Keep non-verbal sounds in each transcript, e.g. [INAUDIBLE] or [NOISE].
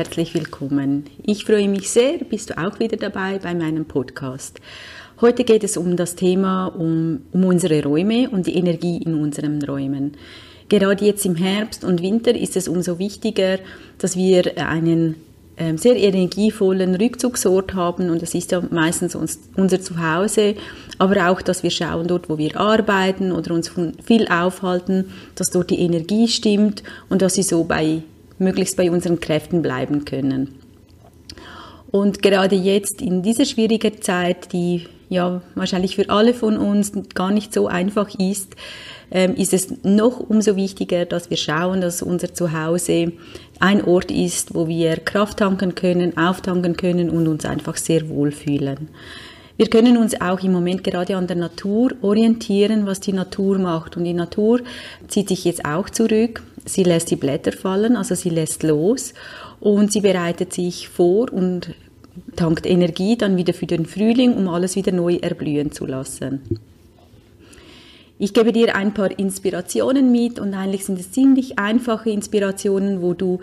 Herzlich willkommen. Ich freue mich sehr, bist du auch wieder dabei bei meinem Podcast. Heute geht es um das Thema, um, um unsere Räume und die Energie in unseren Räumen. Gerade jetzt im Herbst und Winter ist es umso wichtiger, dass wir einen ähm, sehr energievollen Rückzugsort haben und das ist ja meistens uns, unser Zuhause, aber auch, dass wir schauen dort, wo wir arbeiten oder uns viel aufhalten, dass dort die Energie stimmt und dass sie so bei, möglichst bei unseren Kräften bleiben können. Und gerade jetzt in dieser schwierigen Zeit, die ja wahrscheinlich für alle von uns gar nicht so einfach ist, ähm, ist es noch umso wichtiger, dass wir schauen, dass unser Zuhause ein Ort ist, wo wir Kraft tanken können, auftanken können und uns einfach sehr wohl fühlen. Wir können uns auch im Moment gerade an der Natur orientieren, was die Natur macht. Und die Natur zieht sich jetzt auch zurück. Sie lässt die Blätter fallen, also sie lässt los und sie bereitet sich vor und tankt Energie dann wieder für den Frühling, um alles wieder neu erblühen zu lassen. Ich gebe dir ein paar Inspirationen mit und eigentlich sind es ziemlich einfache Inspirationen, wo du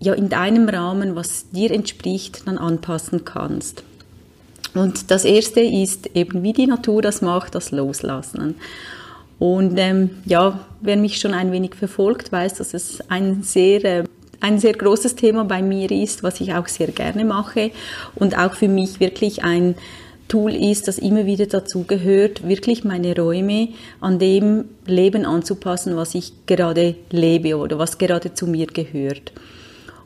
ja in deinem Rahmen, was dir entspricht, dann anpassen kannst. Und das erste ist eben, wie die Natur das macht, das Loslassen. Und ähm, ja, wer mich schon ein wenig verfolgt, weiß, dass es ein sehr äh, ein sehr großes Thema bei mir ist, was ich auch sehr gerne mache und auch für mich wirklich ein Tool ist, das immer wieder dazu gehört, wirklich meine Räume an dem Leben anzupassen, was ich gerade lebe oder was gerade zu mir gehört.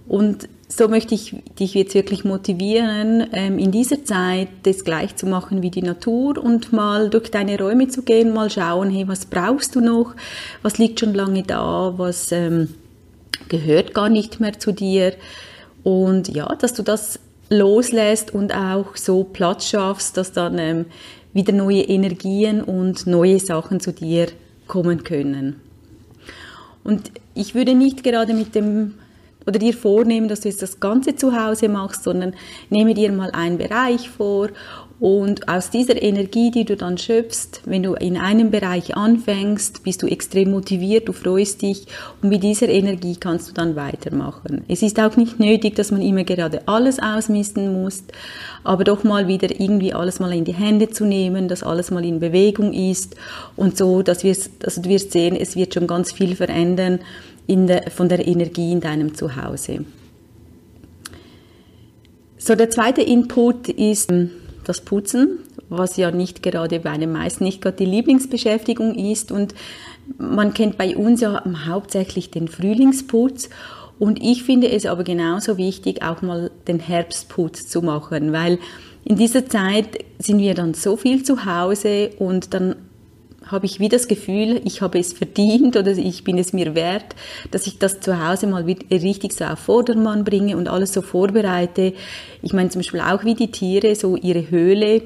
Und so möchte ich dich jetzt wirklich motivieren, ähm, in dieser Zeit das gleich zu machen wie die Natur und mal durch deine Räume zu gehen, mal schauen, hey, was brauchst du noch, was liegt schon lange da, was ähm, gehört gar nicht mehr zu dir. Und ja, dass du das loslässt und auch so Platz schaffst, dass dann ähm, wieder neue Energien und neue Sachen zu dir kommen können. Und ich würde nicht gerade mit dem oder dir vornehmen, dass du jetzt das ganze zu Hause machst, sondern nehme dir mal einen Bereich vor und aus dieser Energie, die du dann schöpfst, wenn du in einem Bereich anfängst, bist du extrem motiviert, du freust dich und mit dieser Energie kannst du dann weitermachen. Es ist auch nicht nötig, dass man immer gerade alles ausmisten muss, aber doch mal wieder irgendwie alles mal in die Hände zu nehmen, dass alles mal in Bewegung ist und so, dass wir, also du wirst sehen, es wird schon ganz viel verändern der, von der Energie in deinem Zuhause. So, der zweite Input ist, das Putzen, was ja nicht gerade bei den meisten nicht gerade die Lieblingsbeschäftigung ist. Und man kennt bei uns ja hauptsächlich den Frühlingsputz. Und ich finde es aber genauso wichtig, auch mal den Herbstputz zu machen, weil in dieser Zeit sind wir dann so viel zu Hause und dann habe ich wie das Gefühl, ich habe es verdient oder ich bin es mir wert, dass ich das zu Hause mal richtig so auf Vordermann bringe und alles so vorbereite. Ich meine zum Beispiel auch wie die Tiere so ihre Höhle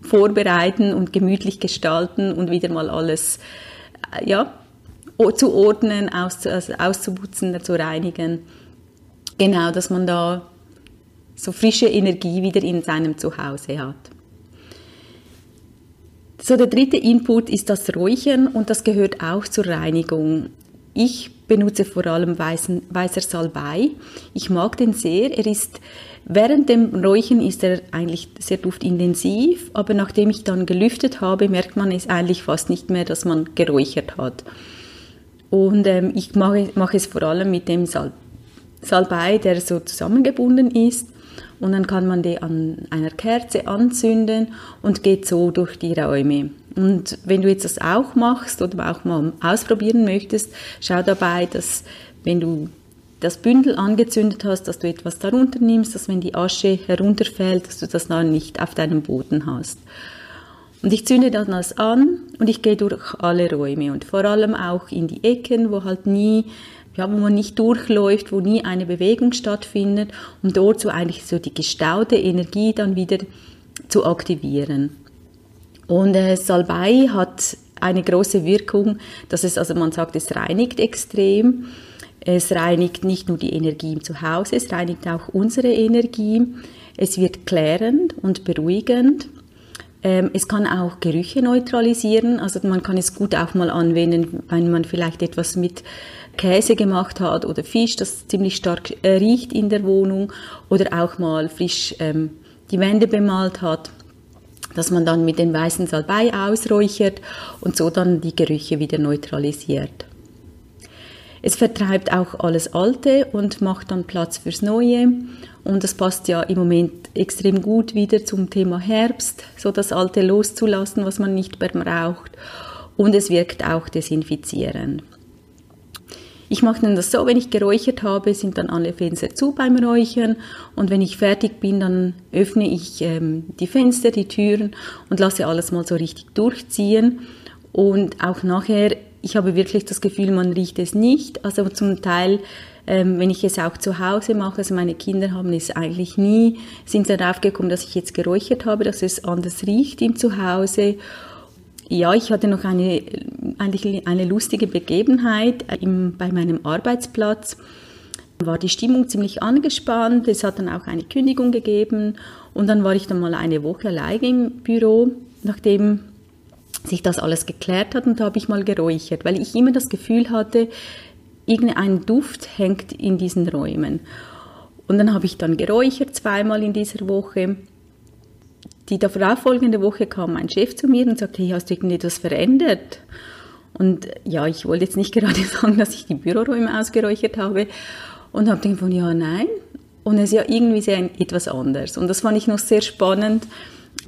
vorbereiten und gemütlich gestalten und wieder mal alles, äh, ja, zu ordnen, aus, also auszuputzen, zu reinigen. Genau, dass man da so frische Energie wieder in seinem Zuhause hat. So, der dritte Input ist das Räuchern und das gehört auch zur Reinigung. Ich benutze vor allem weißen, weißer Salbei. Ich mag den sehr. Er ist während dem Räuchern ist er eigentlich sehr duftintensiv, aber nachdem ich dann gelüftet habe, merkt man es eigentlich fast nicht mehr, dass man geräuchert hat. Und ähm, ich mache, mache es vor allem mit dem Sal Salbei, der so zusammengebunden ist und dann kann man die an einer Kerze anzünden und geht so durch die Räume. Und wenn du jetzt das auch machst oder auch mal ausprobieren möchtest, schau dabei, dass wenn du das Bündel angezündet hast, dass du etwas darunter nimmst, dass wenn die Asche herunterfällt, dass du das dann nicht auf deinem Boden hast. Und ich zünde dann das an und ich gehe durch alle Räume und vor allem auch in die Ecken, wo halt nie ja, wo man nicht durchläuft, wo nie eine Bewegung stattfindet, um dort so eigentlich so die gestaute Energie dann wieder zu aktivieren. Und äh, Salbei hat eine große Wirkung, dass es, also man sagt, es reinigt extrem. Es reinigt nicht nur die Energie im Zuhause, es reinigt auch unsere Energie. Es wird klärend und beruhigend. Ähm, es kann auch Gerüche neutralisieren, also man kann es gut auch mal anwenden, wenn man vielleicht etwas mit Käse gemacht hat oder Fisch, das ziemlich stark äh, riecht in der Wohnung oder auch mal frisch ähm, die Wände bemalt hat, dass man dann mit dem weißen Salbei ausräuchert und so dann die Gerüche wieder neutralisiert. Es vertreibt auch alles Alte und macht dann Platz fürs Neue. Und das passt ja im Moment extrem gut wieder zum Thema Herbst, so das Alte loszulassen, was man nicht mehr braucht. Und es wirkt auch desinfizierend. Ich mache dann das so, wenn ich geräuchert habe, sind dann alle Fenster zu beim Räuchern. Und wenn ich fertig bin, dann öffne ich ähm, die Fenster, die Türen und lasse alles mal so richtig durchziehen. Und auch nachher, ich habe wirklich das Gefühl, man riecht es nicht, also zum Teil ähm, wenn ich es auch zu Hause mache, also meine Kinder haben es eigentlich nie, sind darauf gekommen, dass ich jetzt geräuchert habe, dass es anders riecht im Zuhause ja, ich hatte noch eine, eigentlich eine lustige Begebenheit im, bei meinem Arbeitsplatz. War die Stimmung ziemlich angespannt, es hat dann auch eine Kündigung gegeben und dann war ich dann mal eine Woche alleine im Büro, nachdem sich das alles geklärt hat und da habe ich mal geräuchert, weil ich immer das Gefühl hatte, irgendein Duft hängt in diesen Räumen. Und dann habe ich dann geräuchert zweimal in dieser Woche die darauffolgende Woche kam mein Chef zu mir und sagte, hey, hast du irgendetwas verändert? Und ja, ich wollte jetzt nicht [LAUGHS] gerade sagen, dass ich die Büroräume ausgeräuchert habe und habe gedacht ja, nein. Und es ist ja irgendwie sehr etwas anders. Und das fand ich noch sehr spannend,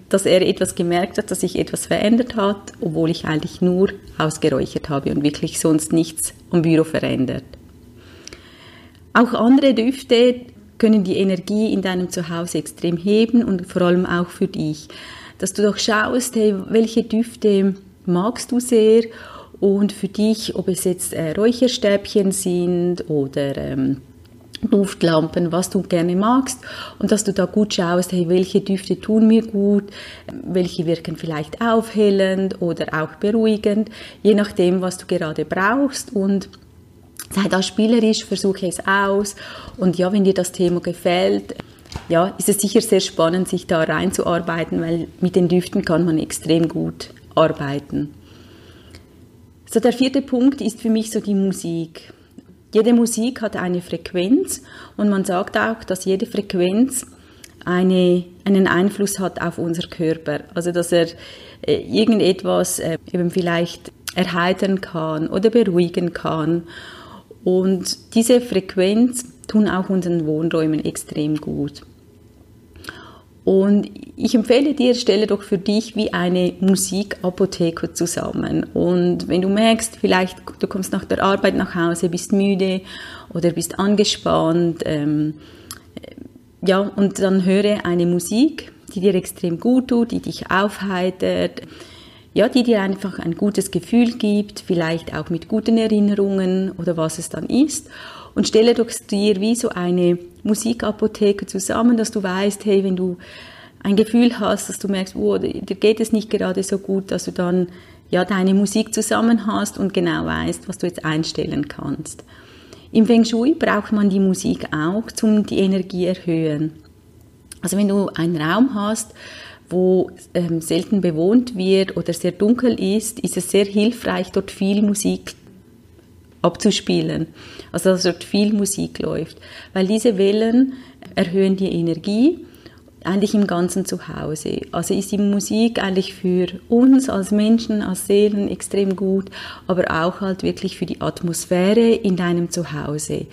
dass er etwas gemerkt hat, dass sich etwas verändert hat, obwohl ich eigentlich nur ausgeräuchert habe und wirklich sonst nichts am Büro verändert. Auch andere Düfte können die Energie in deinem Zuhause extrem heben und vor allem auch für dich. Dass du doch schaust, hey, welche Düfte magst du sehr? Und für dich, ob es jetzt äh, Räucherstäbchen sind oder ähm, Duftlampen, was du gerne magst. Und dass du da gut schaust, hey, welche Düfte tun mir gut, welche wirken vielleicht aufhellend oder auch beruhigend, je nachdem, was du gerade brauchst und sei da spielerisch, versuche es aus. Und ja, wenn dir das Thema gefällt, ja, ist es sicher sehr spannend, sich da reinzuarbeiten, weil mit den Düften kann man extrem gut arbeiten. So, der vierte Punkt ist für mich so die Musik. Jede Musik hat eine Frequenz und man sagt auch, dass jede Frequenz eine, einen Einfluss hat auf unser Körper. Also, dass er äh, irgendetwas äh, eben vielleicht erheitern kann oder beruhigen kann und diese Frequenz tun auch unseren Wohnräumen extrem gut. Und ich empfehle dir, stelle doch für dich wie eine Musikapotheke zusammen. Und wenn du merkst, vielleicht du kommst nach der Arbeit nach Hause, bist müde oder bist angespannt, ähm, ja, und dann höre eine Musik, die dir extrem gut tut, die dich aufheitert, ja, die dir einfach ein gutes Gefühl gibt, vielleicht auch mit guten Erinnerungen oder was es dann ist. Und stelle doch dir wie so eine Musikapotheke zusammen, dass du weißt, hey, wenn du ein Gefühl hast, dass du merkst, oh, dir geht es nicht gerade so gut, dass du dann ja deine Musik zusammen hast und genau weißt, was du jetzt einstellen kannst. Im Feng Shui braucht man die Musik auch, um die Energie erhöhen. Also wenn du einen Raum hast, wo ähm, selten bewohnt wird oder sehr dunkel ist, ist es sehr hilfreich, dort viel Musik abzuspielen. Also dass dort viel Musik läuft. Weil diese Wellen erhöhen die Energie eigentlich im ganzen Zuhause. Also ist die Musik eigentlich für uns als Menschen, als Seelen extrem gut, aber auch halt wirklich für die Atmosphäre in deinem Zuhause.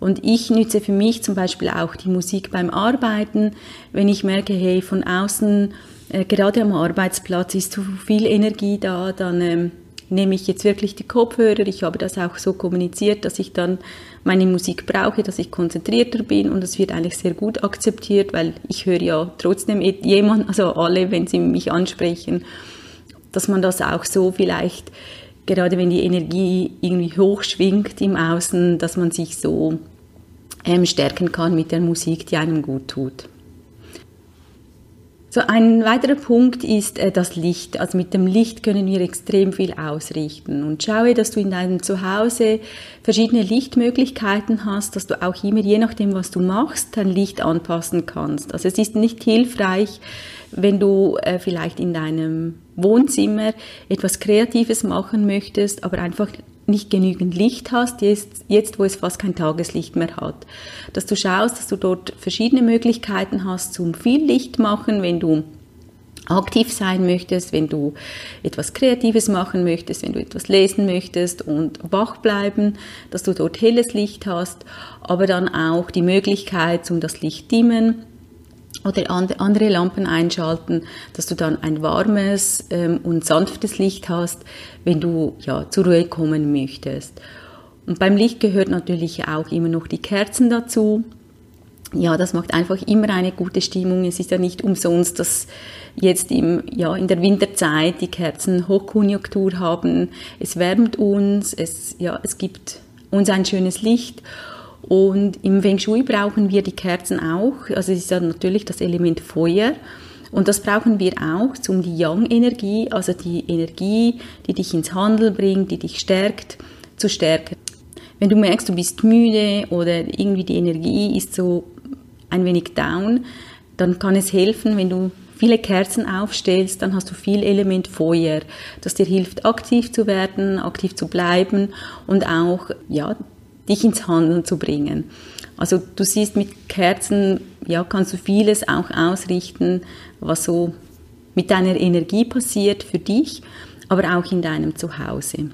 Und ich nütze für mich zum Beispiel auch die Musik beim Arbeiten, wenn ich merke, hey, von außen, äh, gerade am Arbeitsplatz ist zu viel Energie da, dann ähm, nehme ich jetzt wirklich die Kopfhörer. Ich habe das auch so kommuniziert, dass ich dann meine Musik brauche, dass ich konzentrierter bin und das wird eigentlich sehr gut akzeptiert, weil ich höre ja trotzdem jemand, also alle, wenn sie mich ansprechen, dass man das auch so vielleicht gerade wenn die Energie irgendwie hochschwingt im Außen, dass man sich so ähm, stärken kann mit der Musik, die einem gut tut. So ein weiterer Punkt ist äh, das Licht. Also mit dem Licht können wir extrem viel ausrichten. Und schaue, dass du in deinem Zuhause verschiedene Lichtmöglichkeiten hast, dass du auch immer, je nachdem, was du machst, dein Licht anpassen kannst. Also es ist nicht hilfreich, wenn du äh, vielleicht in deinem Wohnzimmer etwas Kreatives machen möchtest, aber einfach nicht genügend Licht hast, jetzt, jetzt wo es fast kein Tageslicht mehr hat. Dass du schaust, dass du dort verschiedene Möglichkeiten hast zum viel Licht machen, wenn du aktiv sein möchtest, wenn du etwas Kreatives machen möchtest, wenn du etwas lesen möchtest und wach bleiben, dass du dort helles Licht hast, aber dann auch die Möglichkeit, um das Licht dimmen oder andere Lampen einschalten, dass du dann ein warmes ähm, und sanftes Licht hast, wenn du ja zur Ruhe kommen möchtest. Und beim Licht gehört natürlich auch immer noch die Kerzen dazu. Ja, das macht einfach immer eine gute Stimmung. Es ist ja nicht umsonst, dass jetzt im, ja, in der Winterzeit die Kerzen Hochkonjunktur haben. Es wärmt uns, es, ja, es gibt uns ein schönes Licht. Und im Feng Shui brauchen wir die Kerzen auch. Also es ist ja natürlich das Element Feuer. Und das brauchen wir auch, um die Yang-Energie, also die Energie, die dich ins Handeln bringt, die dich stärkt, zu stärken. Wenn du merkst, du bist müde oder irgendwie die Energie ist so ein wenig down, dann kann es helfen, wenn du viele Kerzen aufstellst, dann hast du viel Element Feuer, das dir hilft, aktiv zu werden, aktiv zu bleiben und auch, ja, dich ins Handeln zu bringen. Also du siehst mit Kerzen, ja, kannst du vieles auch ausrichten, was so mit deiner Energie passiert für dich, aber auch in deinem Zuhause.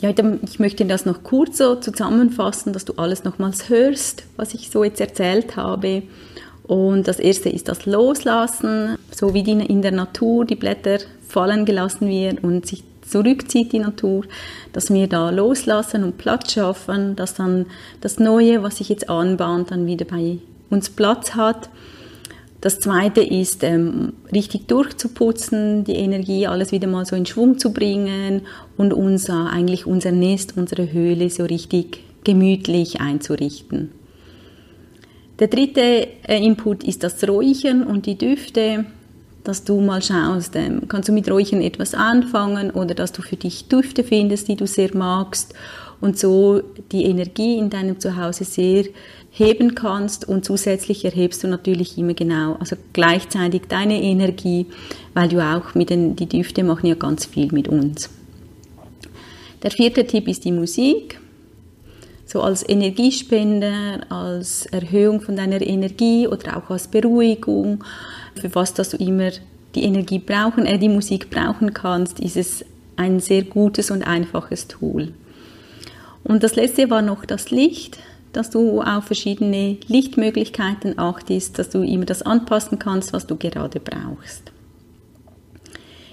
Ja, ich möchte das noch kurz so zusammenfassen, dass du alles nochmals hörst, was ich so jetzt erzählt habe. Und das erste ist das Loslassen, so wie in der Natur die Blätter fallen gelassen werden und sich zurückzieht die Natur, dass wir da loslassen und Platz schaffen, dass dann das Neue, was sich jetzt anbahnt, dann wieder bei uns Platz hat. Das zweite ist, ähm, richtig durchzuputzen, die Energie alles wieder mal so in Schwung zu bringen und unser, eigentlich unser Nest, unsere Höhle so richtig gemütlich einzurichten. Der dritte äh, Input ist das Räuchern und die Düfte, dass du mal schaust, ähm, kannst du mit Räuchern etwas anfangen oder dass du für dich Düfte findest, die du sehr magst und so die Energie in deinem Zuhause sehr heben kannst und zusätzlich erhebst du natürlich immer genau, also gleichzeitig deine Energie, weil du auch mit den, die Düfte machen ja ganz viel mit uns. Der vierte Tipp ist die Musik so als Energiespender, als Erhöhung von deiner Energie oder auch als Beruhigung, für was dass du immer die Energie brauchen, äh, die Musik brauchen kannst, ist es ein sehr gutes und einfaches Tool. Und das letzte war noch das Licht, dass du auf verschiedene Lichtmöglichkeiten achtest, dass du immer das anpassen kannst, was du gerade brauchst.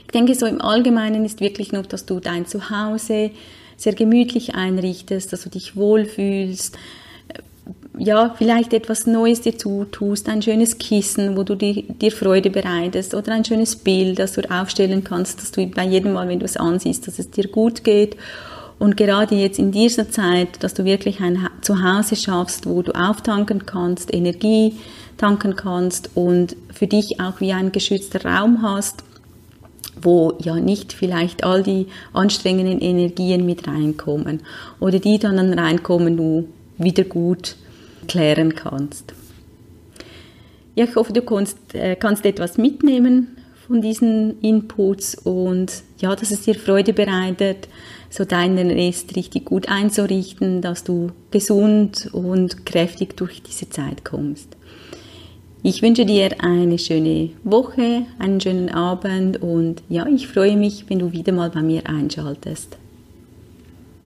Ich denke, so im Allgemeinen ist wirklich noch, dass du dein Zuhause sehr gemütlich einrichtest, dass du dich wohlfühlst, ja, vielleicht etwas Neues dir zutust, ein schönes Kissen, wo du dir, dir Freude bereitest oder ein schönes Bild, das du aufstellen kannst, dass du bei jedem Mal, wenn du es ansiehst, dass es dir gut geht. Und gerade jetzt in dieser Zeit, dass du wirklich ein Zuhause schaffst, wo du auftanken kannst, Energie tanken kannst und für dich auch wie ein geschützter Raum hast, wo ja nicht vielleicht all die anstrengenden Energien mit reinkommen oder die dann reinkommen, du wieder gut klären kannst. Ja, ich hoffe, du kannst, äh, kannst etwas mitnehmen von diesen Inputs und ja, dass es dir Freude bereitet, so deinen Rest richtig gut einzurichten, dass du gesund und kräftig durch diese Zeit kommst. Ich wünsche dir eine schöne Woche, einen schönen Abend und ja, ich freue mich, wenn du wieder mal bei mir einschaltest.